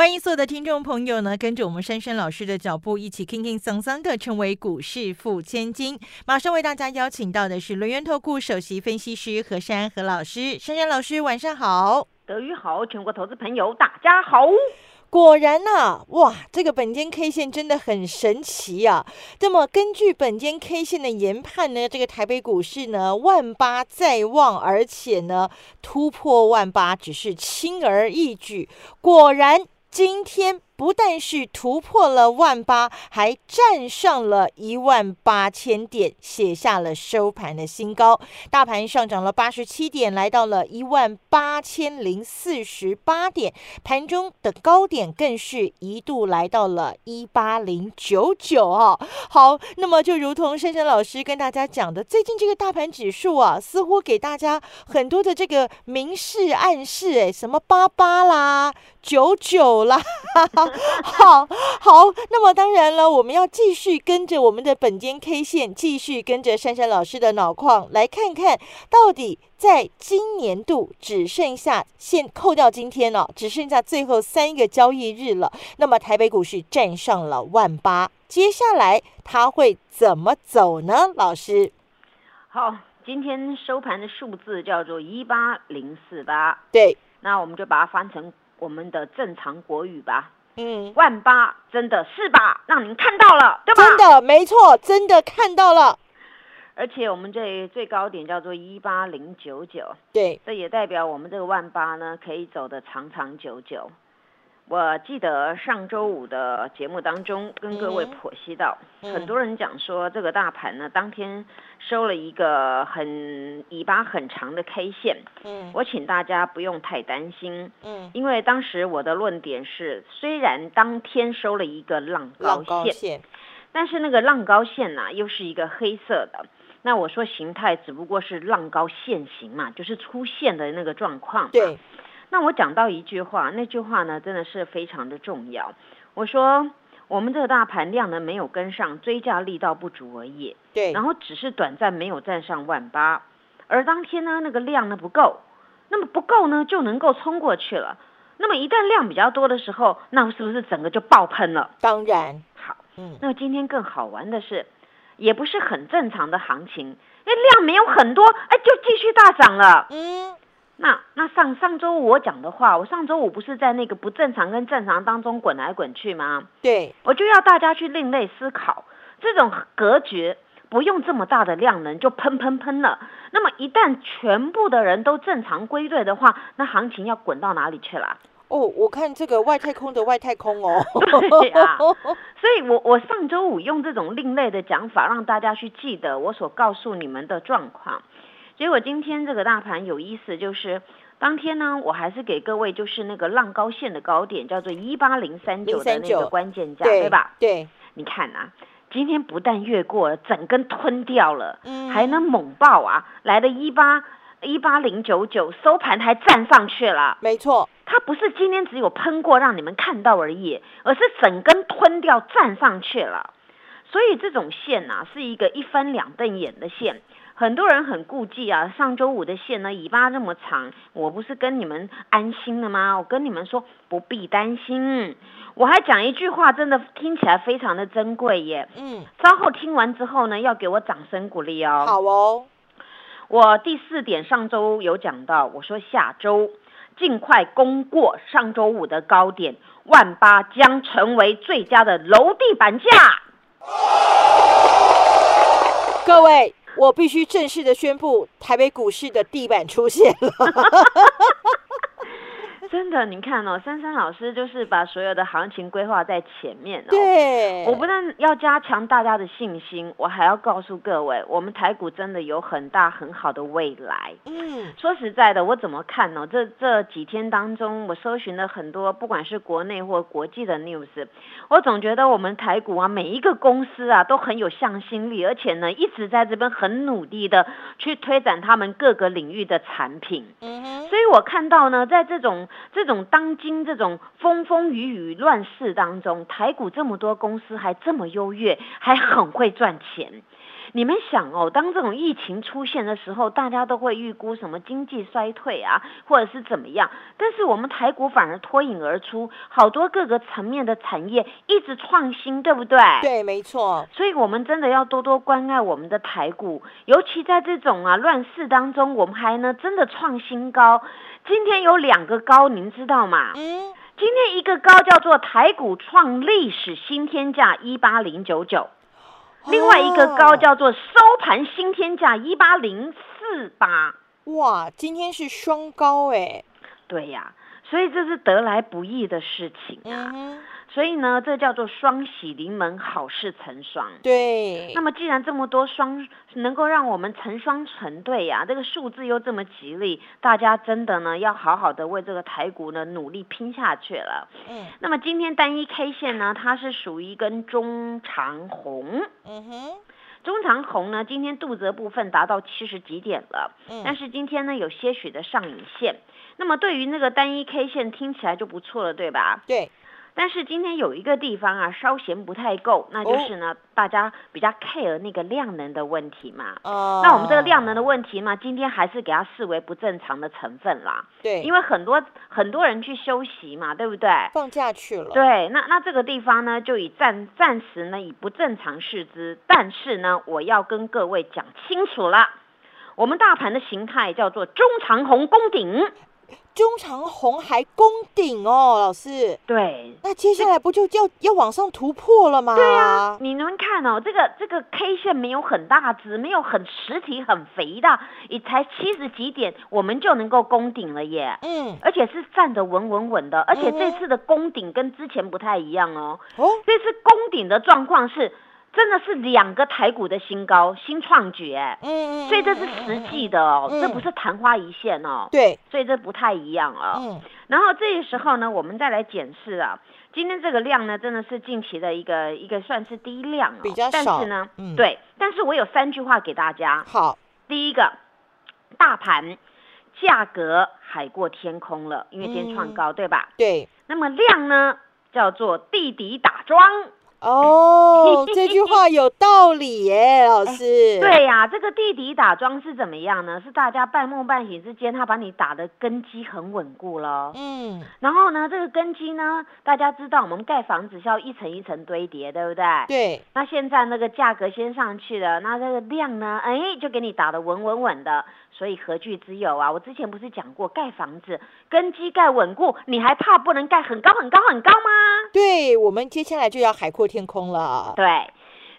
欢迎所有的听众朋友呢，跟着我们珊珊老师的脚步，一起轻轻桑桑的成为股市富千金。马上为大家邀请到的是轮源投顾首席分析师何珊何老师，珊珊老师晚上好，德语好，全国投资朋友大家好。果然呐，哇，这个本间 K 线真的很神奇啊。那么根据本间 K 线的研判呢，这个台北股市呢万八在望，而且呢突破万八只是轻而易举。果然。今天。不但是突破了万八，还站上了一万八千点，写下了收盘的新高。大盘上涨了八十七点，来到了一万八千零四十八点。盘中的高点更是一度来到了一八零九九哦。好，那么就如同珊珊老师跟大家讲的，最近这个大盘指数啊，似乎给大家很多的这个明示暗示，哎，什么八八啦、九九啦。好好，那么当然了，我们要继续跟着我们的本间 K 线，继续跟着珊珊老师的脑矿来看看到底在今年度只剩下现扣掉今天了，只剩下最后三个交易日了。那么台北股市站上了万八，接下来它会怎么走呢？老师，好，今天收盘的数字叫做一八零四八，对，那我们就把它翻成我们的正常国语吧。嗯，万八真的是吧？让您看到了，对吧？真的没错，真的看到了。而且我们这最高点叫做一八零九九，对，这也代表我们这个万八呢可以走的长长久久。我记得上周五的节目当中跟各位剖析到，很多人讲说这个大盘呢当天收了一个很尾巴很长的 K 线，嗯，我请大家不用太担心，嗯，因为当时我的论点是，虽然当天收了一个浪高线，但是那个浪高线呢又是一个黑色的，那我说形态只不过是浪高线形嘛，就是出现的那个状况，对。那我讲到一句话，那句话呢真的是非常的重要。我说我们这个大盘量呢没有跟上，追价力道不足而已。对。然后只是短暂没有站上万八，而当天呢那个量呢不够，那么不够呢就能够冲过去了。那么一旦量比较多的时候，那是不是整个就爆喷了？当然。好，嗯。那今天更好玩的是，也不是很正常的行情，因为量没有很多，哎，就继续大涨了。嗯。那那上上周五我讲的话，我上周五不是在那个不正常跟正常当中滚来滚去吗？对，我就要大家去另类思考，这种隔绝不用这么大的量能就喷喷喷了。那么一旦全部的人都正常归队的话，那行情要滚到哪里去了？哦，我看这个外太空的外太空哦。对啊，所以我我上周五用这种另类的讲法，让大家去记得我所告诉你们的状况。结果今天这个大盘有意思，就是当天呢，我还是给各位就是那个浪高线的高点，叫做一八零三九的那个关键价，对吧？对，你看啊，今天不但越过了，整根吞掉了，嗯，还能猛爆啊，来的一八一八零九九，收盘还站上去了。没错，它不是今天只有喷过让你们看到而已，而是整根吞掉站上去了。所以这种线呐，是一个一翻两瞪眼的线。很多人很顾忌啊，上周五的线呢，尾巴这么长，我不是跟你们安心了吗？我跟你们说不必担心，我还讲一句话，真的听起来非常的珍贵耶。嗯，稍后听完之后呢，要给我掌声鼓励哦。好哦，我第四点上周有讲到，我说下周尽快攻过上周五的高点，万八将成为最佳的楼地板价。各位。我必须正式的宣布，台北股市的地板出现了。真的，你看哦，珊珊老师就是把所有的行情规划在前面。对，我不但要加强大家的信心，我还要告诉各位，我们台股真的有很大很好的未来。嗯，说实在的，我怎么看呢？这这几天当中，我搜寻了很多，不管是国内或国际的 news，我总觉得我们台股啊，每一个公司啊，都很有向心力，而且呢，一直在这边很努力的去推展他们各个领域的产品。嗯哼，所我看到呢，在这种这种当今这种风风雨雨乱世当中，台股这么多公司还这么优越，还很会赚钱。你们想哦，当这种疫情出现的时候，大家都会预估什么经济衰退啊，或者是怎么样？但是我们台股反而脱颖而出，好多各个层面的产业一直创新，对不对？对，没错。所以，我们真的要多多关爱我们的台股，尤其在这种啊乱世当中，我们还呢真的创新高。今天有两个高，您知道吗？嗯，今天一个高叫做台股创历史新天价一八零九九。另外一个高叫做收盘新天价一八零四八，哇，今天是双高哎，对呀，所以这是得来不易的事情啊。所以呢，这叫做双喜临门，好事成双。对。那么，既然这么多双能够让我们成双成对呀，这个数字又这么吉利，大家真的呢要好好的为这个台股呢努力拼下去了。嗯。那么今天单一 K 线呢，它是属于一根中长红。嗯哼。中长红呢，今天肚子的部分达到七十几点了。嗯。但是今天呢，有些许的上影线。那么对于那个单一 K 线听起来就不错了，对吧？对。但是今天有一个地方啊，稍嫌不太够，那就是呢，大家比较 care 那个量能的问题嘛。哦。那我们这个量能的问题嘛，今天还是给它视为不正常的成分啦。对。因为很多很多人去休息嘛，对不对？放假去了。对，那那这个地方呢，就以暂暂时呢以不正常视之。但是呢，我要跟各位讲清楚了，我们大盘的形态叫做中长红攻顶。中长红还攻顶哦，老师。对，那接下来不就要要往上突破了吗？对啊，你能看哦，这个这个 K 线没有很大只，没有很实体很肥的，也才七十几点，我们就能够攻顶了耶。嗯，而且是站得稳稳稳的，而且这次的攻顶跟之前不太一样哦。哦，这次攻顶的状况是。真的是两个台股的新高，新创举。哎，嗯嗯，所以这是实际的哦，这不是昙花一现哦，对，所以这不太一样哦。嗯，然后这个时候呢，我们再来检视啊，今天这个量呢，真的是近期的一个一个算是低量哦，比较少，但是呢，嗯，对，但是我有三句话给大家，好，第一个，大盘价格海过天空了，因为今天创高，对吧？对，那么量呢，叫做地底打桩。哦，这句话有道理耶，老师。对呀，这个地底打桩是怎么样呢？是大家半梦半醒之间，他把你打的根基很稳固了。嗯。然后呢，这个根基呢，大家知道我们盖房子是要一层一层堆叠，对不对？对。那现在那个价格先上去了，那这个量呢，哎，就给你打的稳稳稳的。所以何惧之有啊？我之前不是讲过，盖房子根基盖稳固，你还怕不能盖很高很高很高吗？对，我们接下来就要海阔天空了。对，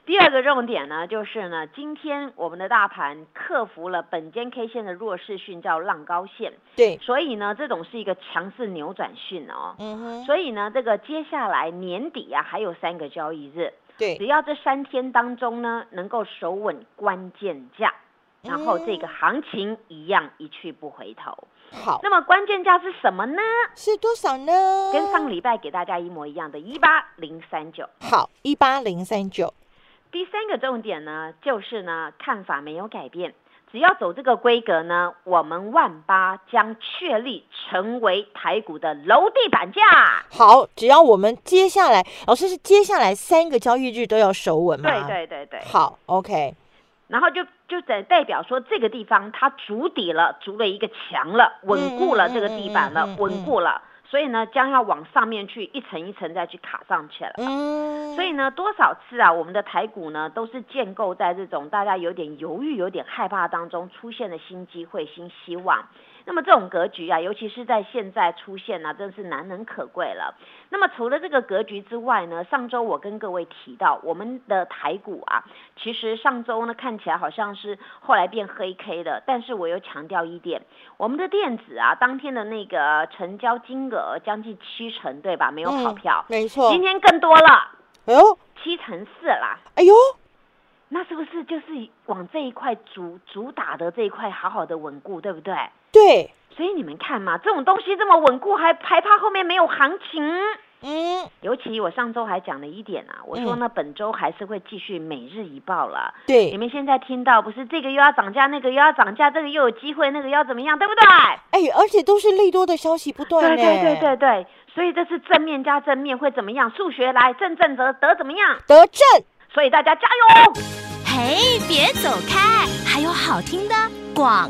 第二个重点呢，就是呢，今天我们的大盘克服了本间 K 线的弱势讯，叫浪高线。对，所以呢，这种是一个强势扭转讯哦。嗯哼。所以呢，这个接下来年底啊，还有三个交易日。对。只要这三天当中呢，能够守稳关键价。然后这个行情一样一去不回头。好，那么关键价是什么呢？是多少呢？跟上礼拜给大家一模一样的，一八零三九。好，一八零三九。第三个重点呢，就是呢，看法没有改变，只要走这个规格呢，我们万八将确立成为台股的楼地板价。好，只要我们接下来，老师是接下来三个交易日都要守稳吗？对对对对。好，OK。然后就就在代表说这个地方它筑底了，筑了一个墙了，稳固了这个地板了，稳固了，所以呢将要往上面去一层一层再去卡上去了。嗯，所以呢多少次啊，我们的台股呢都是建构在这种大家有点犹豫、有点害怕当中出现的新机会、新希望。那么这种格局啊，尤其是在现在出现呢，真是难能可贵了。那么除了这个格局之外呢，上周我跟各位提到，我们的台股啊，其实上周呢看起来好像是后来变黑 K 的，但是我又强调一点，我们的电子啊，当天的那个成交金额将近七成，对吧？没有跑票，没错，今天更多了，哎呦，七成四啦，哎呦。那是不是就是往这一块主主打的这一块好好的稳固，对不对？对。所以你们看嘛，这种东西这么稳固，还还怕后面没有行情？嗯，尤其我上周还讲了一点啊，我说呢，本周还是会继续每日一报了。对你，们现在听到不是这个又要涨价，那个又要涨价，这个又有机会，那个要怎么样，对不对？哎，而且都是利多的消息不断，对对对对对，所以这是正面加正面会怎么样？数学来正正则得怎么样？得正。所以大家加油！嘿，别走开，还有好听的广。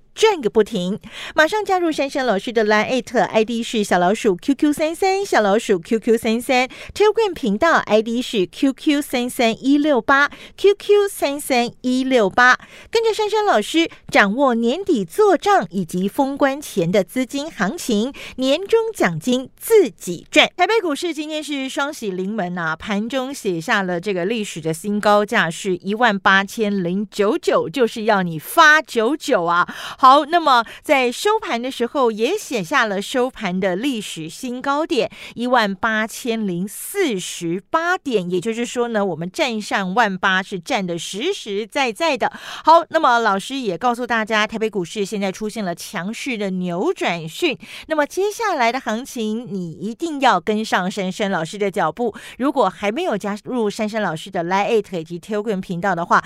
转个不停！马上加入珊珊老师的 Line ID 是小老鼠 QQ 三三，小老鼠 QQ 三三，Telegram 频道 ID 是 QQ 三三一六八，QQ 三三一六八，跟着珊珊老师掌握年底做账以及封关前的资金行情，年终奖金自己赚。台北股市今天是双喜临门啊，盘中写下了这个历史的新高价是一万八千零九九，就是要你发九九啊！好，那么在收盘的时候也写下了收盘的历史新高点一万八千零四十八点，也就是说呢，我们站上万八是站的实实在在的。好，那么老师也告诉大家，台北股市现在出现了强势的扭转讯，那么接下来的行情你一定要跟上珊珊老师的脚步。如果还没有加入珊珊老师的 Line Eight 以及 Telegram 频道的话，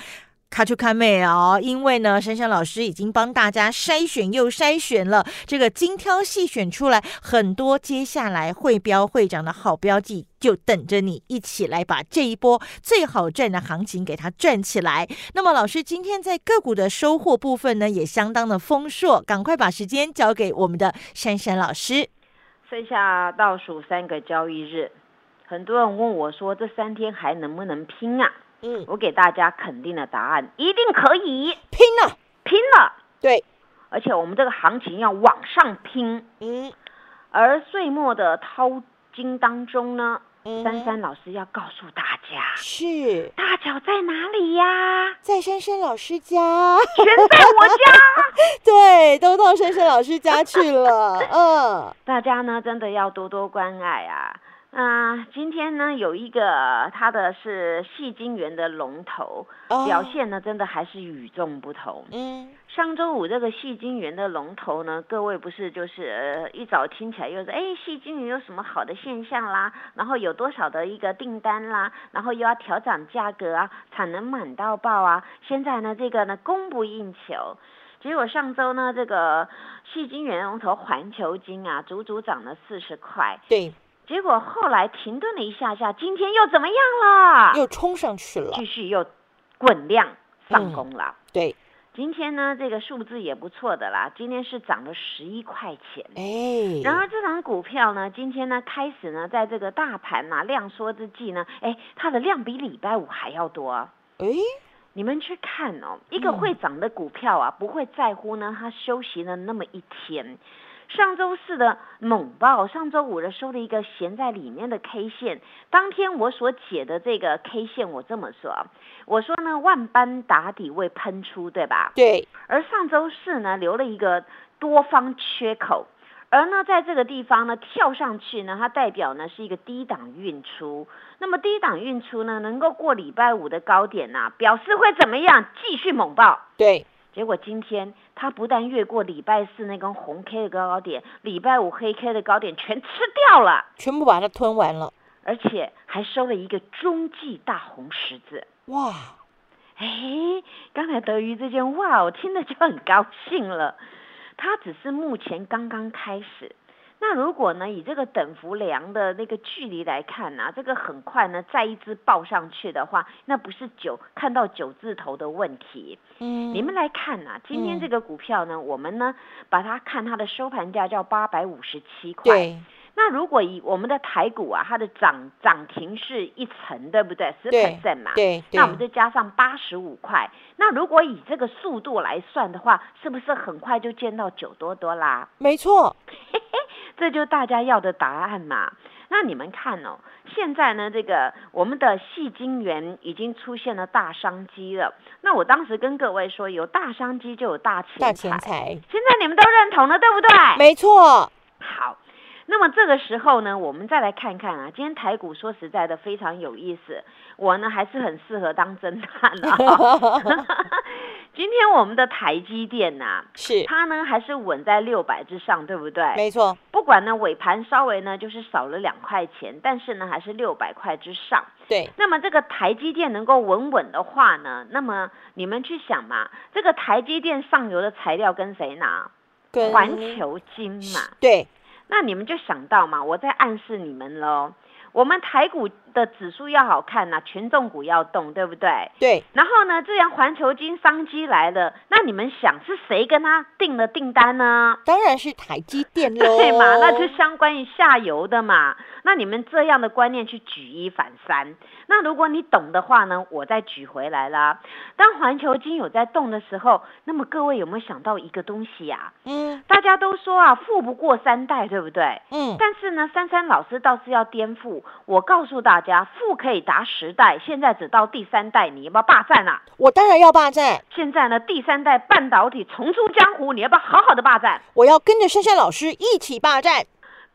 卡出看妹哦，因为呢，珊珊老师已经帮大家筛选又筛选了，这个精挑细选出来很多，接下来会标会涨的好标记，就等着你一起来把这一波最好赚的行情给它赚起来。那么，老师今天在个股的收获部分呢，也相当的丰硕，赶快把时间交给我们的珊珊老师。剩下倒数三个交易日，很多人问我说，这三天还能不能拼啊？嗯，我给大家肯定的答案，一定可以拼了，拼了！对，而且我们这个行情要往上拼。嗯而岁末的淘金当中呢，嗯珊珊老师要告诉大家，是大脚在哪里呀？在珊珊老师家，全在我家。对，都到珊珊老师家去了，嗯。大家呢真的要多多关爱啊！啊、今天呢有一个它的是细晶圆的龙头，哦表现呢真的还是与众不同。嗯，上周五这个细晶圆的龙头呢，各位不是就是呃一早听起来又是哎细晶圆有什么好的现象啦，然后有多少的一个订单啦，然后又要调涨价格啊，产能满到爆啊，现在呢这个呢供不应求。结果上周呢，这个细晶圆龙头环球金啊，足足涨了四十块。对，结果后来停顿了一下下，今天又怎么样了？又冲上去了，继续又滚量上攻了。对，今天呢，这个数字也不错的啦，今天是涨了十一块钱。哎，然而这档股票呢，今天呢开始呢，在这个大盘呐、量缩之际呢，哎，它的量比礼拜五还要多。哎，你们去看哦，一个嗯会涨的股票啊，不会在乎呢它休息了那么一天。上周四的猛爆，上周五的收了一个闲在里面的 K 线。当天我所解的这个 K 线，我这么说啊，我说呢万般打底未喷出，对吧？对，而上周四呢，留了一个多方缺口，而呢，在这个地方呢跳上去呢，它代表呢是一个低档运出。那么低档运出呢，能够过礼拜五的高点呐、表示会怎么样？继续猛爆。对，结果今天它不但越过礼拜四那根红 K 的高点，礼拜五黑 K 的高点全吃掉了，全部把它吞完了，而且还收了一个中继大红十字。哇，哎，刚才德瑜这件哇，我听了就很高兴了。它只是目前刚刚开始。那如果呢，以这个等幅量的那个距离来看呢、这个很快呢，再一只报上去的话，那不是九看到九字头的问题。嗯，你们来看呐、今天嗯这个股票呢，我们呢把它看它的收盘价叫八百五十七块。对，那如果以我们的台股啊，它的涨涨停是一层，对不对？十对 percent 嘛。对对那我们就加上八十五块。那如果以这个速度来算的话，是不是很快就见到九多多啦？没错，这就大家要的答案嘛。那你们看哦，现在呢，这个我们的细晶圆已经出现了大商机了。那我当时跟各位说，有大商机就有大钱大财。钱财，现在你们都认同了，对不对？没错，好，那么这个时候呢，我们再来看看啊，今天台股说实在的非常有意思，我呢还是很适合当侦探的、今天我们的台积电呐、是它呢还是稳在六百之上，对不对？没错，不管呢尾盘稍微呢就是少了两块钱，但是呢还是六百块之上。对，那么这个台积电能够稳稳的话呢，那么你们去想嘛，这个台积电上游的材料跟谁拿？跟环球金嘛。对，那你们就想到嘛，我在暗示你们喽。我们台股的指数要好看呐、权重股要动，对不对？对，然后呢，这样环球金商机来了，那你们想是谁跟他订了订单呢？当然是台积电喽，对嘛？那就相关于下游的嘛。那你们这样的观念去举一反三，那如果你懂的话呢，我再举回来啦。当环球金有在动的时候，那么各位有没有想到一个东西呀、嗯大家都说啊，富不过三代，对不对？嗯，但是呢，珊珊老师倒是要颠覆。我告诉大家，富可以达十代，现在只到第三代，你要不要霸占啊？我当然要霸占，现在呢，第三代半导体重出江湖，你要不要好好的霸占？我要跟着珊珊老师一起霸占，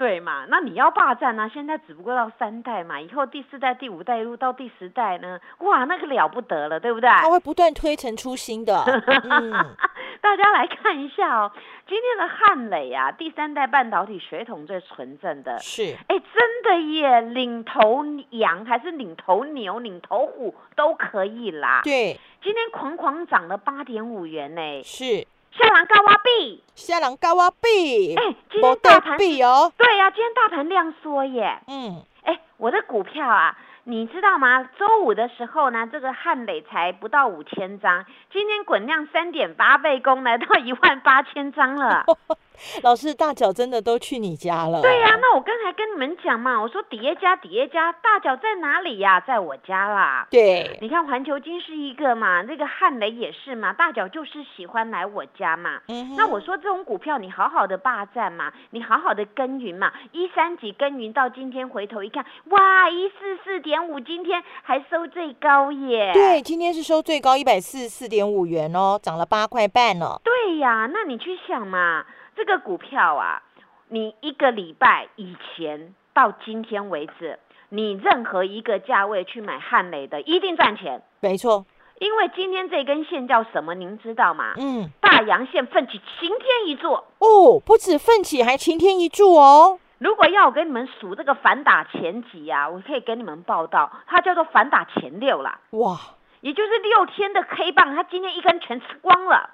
对嘛？那你要霸占呢、现在只不过到三代嘛，以后第四代、第五代一路到第十代呢，哇，那个了不得了，对不对？它会不断推陈出新的，嗯，大家来看一下哦，今天的汉磊啊，第三代半导体血统最纯正的，是，哎，真的耶，领头羊还是领头牛、领头虎都可以啦。对，今天狂狂涨了八点五元呢，是，下兰高挖币。下人高挖币，哎，今天大盘币哦，对呀、今天大盘量缩耶。嗯，哎，我的股票啊，你知道吗？周五的时候呢，这个汉磊才不到五千张，今天滚量三点八倍攻，来到一万八千张了。老师大脚真的都去你家了，对呀、那我刚才跟你们讲嘛，我说叠加叠加，大脚在哪里呀？在我家啦。对，你看环球金是一个嘛，那个汉雷也是嘛，大脚就是喜欢来我家嘛。嗯那我说这种股票你好好的霸占嘛，你好好的耕耘嘛，一三几耕耘到今天回头一看，哇，一四四点五，今天还收最高耶。对，今天是收最高一百四十四点五元哦，涨了八块半呢。对呀，那你去想嘛，这个股票啊，你一个礼拜以前到今天为止，你任何一个价位去买汉雷的，一定赚钱。没错，因为今天这根线叫什么？您知道吗？嗯，大阳线奋起晴天一柱。哦，不止奋起，还晴天一柱哦。如果要我给你们数这个反打前几啊，我可以给你们报道，它叫做反打前六啦，哇，也就是六天的黑棒，它今天一根全吃光了，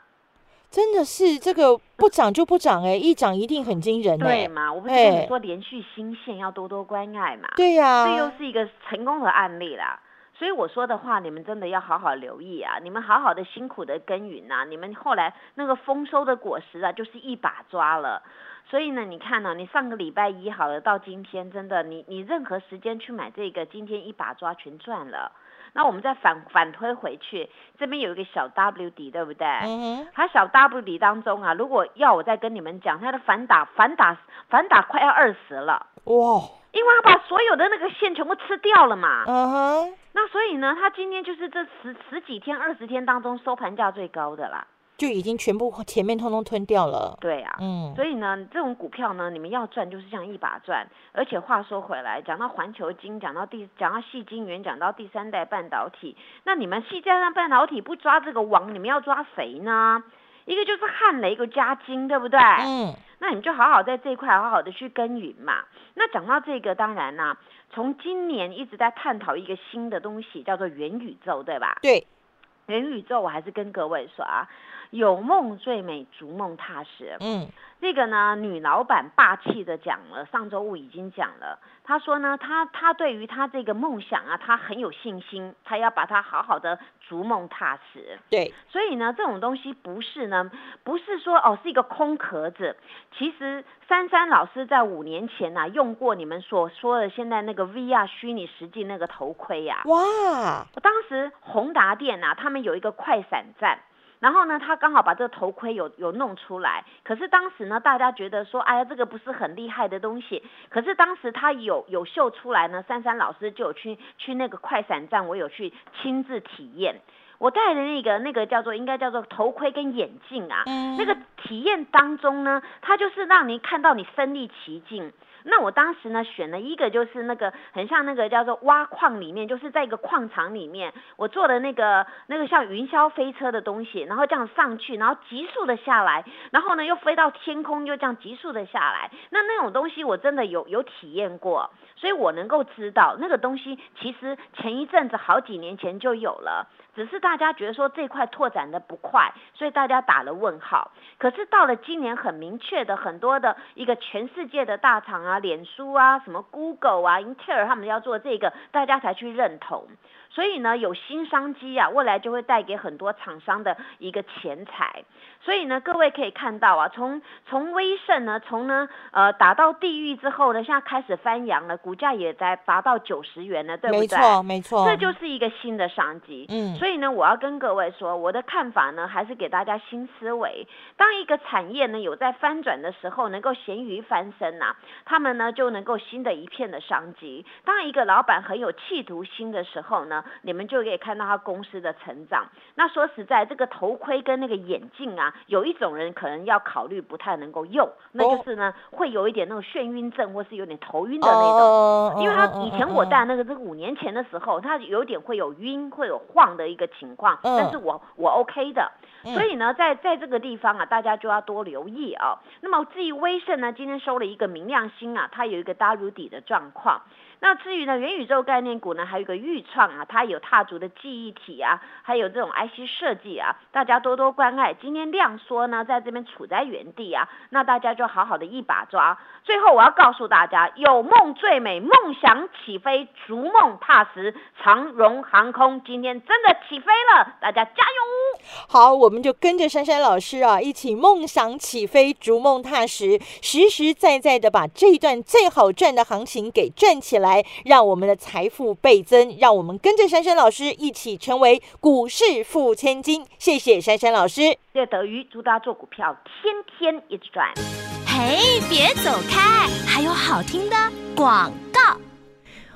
真的是这个不涨就不涨哎，一涨一定很惊人哎。对嘛？我不是跟哎你说连续新线要多多关爱嘛？对呀、这又是一个成功的案例啦。所以我说的话，你们真的要好好留意啊！你们好好的辛苦的耕耘啊，你们后来那个丰收的果实啊，就是一把抓了。所以呢，你看呢、你上个礼拜一好了，到今天真的，你你任何时间去买这个，今天一把抓全赚了。那我们再反反推回去，这边有一个小 W 底，对不对？嗯哼，它小 W 底当中啊，如果要我再跟你们讲，它的反打反打反打快要二十了，哇，因为它把所有的那个线全部吃掉了嘛。嗯哼，那所以呢，它今天就是这十十几天、二十天当中收盘价最高的啦。就已经全部前面通通吞掉了。对啊，嗯，所以呢，这种股票呢，你们要赚就是这样一把赚。而且话说回来，讲到环球金，讲到第讲到细晶圆，讲到第三代半导体，那你们细加上半导体不抓这个王，你们要抓谁呢？一个就是汉雷，一个嘉金，对不对？嗯，那你们就好好在这一块好好的去耕耘嘛。那讲到这个，当然啦、从今年一直在探讨一个新的东西，叫做元宇宙，对吧？对，元宇宙，我还是跟各位说啊，有梦最美，逐梦踏实。嗯，这个呢，女老板霸气的讲了，上周五已经讲了。她说呢，她她对于她这个梦想啊，她很有信心，她要把它好好的逐梦踏实。对，所以呢，这种东西不是呢，不是说哦是一个空壳子。其实珊珊老师在五年前呐、用过你们所说的现在那个 VR 虚拟实境那个头盔呀、哇，我当时宏达店呐、他们有一个快闪站。然后呢，他刚好把这个头盔有有弄出来，可是当时呢，大家觉得说，哎呀，这个不是很厉害的东西。可是当时他有有秀出来呢，珊珊老师就有去去那个快闪站，我有去亲自体验。我戴的那个那个叫做应该叫做头盔跟眼镜啊，嗯那个体验当中呢，它就是让你看到你身临其境。那我当时呢选了一个就是那个很像那个叫做挖矿里面，就是在一个矿场里面，我做的那个那个像云霄飞车的东西，然后这样上去，然后急速的下来，然后呢又飞到天空，又这样急速的下来。那那种东西我真的有有体验过，所以我能够知道那个东西其实前一阵子好几年前就有了。只是大家觉得说这块拓展的不快，所以大家打了问号。可是到了今年，很明确的很多的一个全世界的大厂啊，脸书啊，什么 Google 啊、英特尔他们要做这个，大家才去认同。所以呢，有新商机啊，未来就会带给很多厂商的一个钱财。所以呢，各位可以看到啊，从从威盛呢，从呢呃打到地狱之后呢，现在开始翻扬了，股价也在达到九十元了，对不对？没错，没错，这就是一个新的商机。嗯，所以呢，我要跟各位说，我的看法呢，还是给大家新思维。当一个产业呢有在翻转的时候，能够咸鱼翻身呐、他们呢就能够新的一片的商机。当一个老板很有企图心的时候呢，你们就可以看到他公司的成长。那说实在，这个头盔跟那个眼镜啊，有一种人可能要考虑不太能够用，那就是呢会有一点那种眩晕症，或是有点头晕的那种。哦因为他嗯以前我戴那个，这个五年前的时候，他有点会有晕、会有晃的一个情况，嗯但是我我 OK 的，嗯所以呢，在在这个地方啊，大家就要多留意啊。那么至于威盛呢，今天收了一个明亮星啊，它有一个大入底的状况。那至于呢，元宇宙概念股呢，还有一个豫创啊，它有踏足的记忆体啊，还有这种 IC 设计啊，大家多多关爱。今天量缩呢，在这边处在原地啊，那大家就好好的一把抓。最后我要告诉大家，有梦最美，梦想起飞，逐梦踏实。长荣航空今天真的起飞了，大家加油！好，我们就跟着珊珊老师啊，一起梦想起飞，逐梦踏实，实实在在的把这一段最好赚的行情给赚起来，让我们的财富倍增，让我们跟着珊珊老师一起成为股市富千金。谢谢珊珊老师。谢德瑜祝大家做股票天天一直赚。嘿，别走开，还有好听的广告。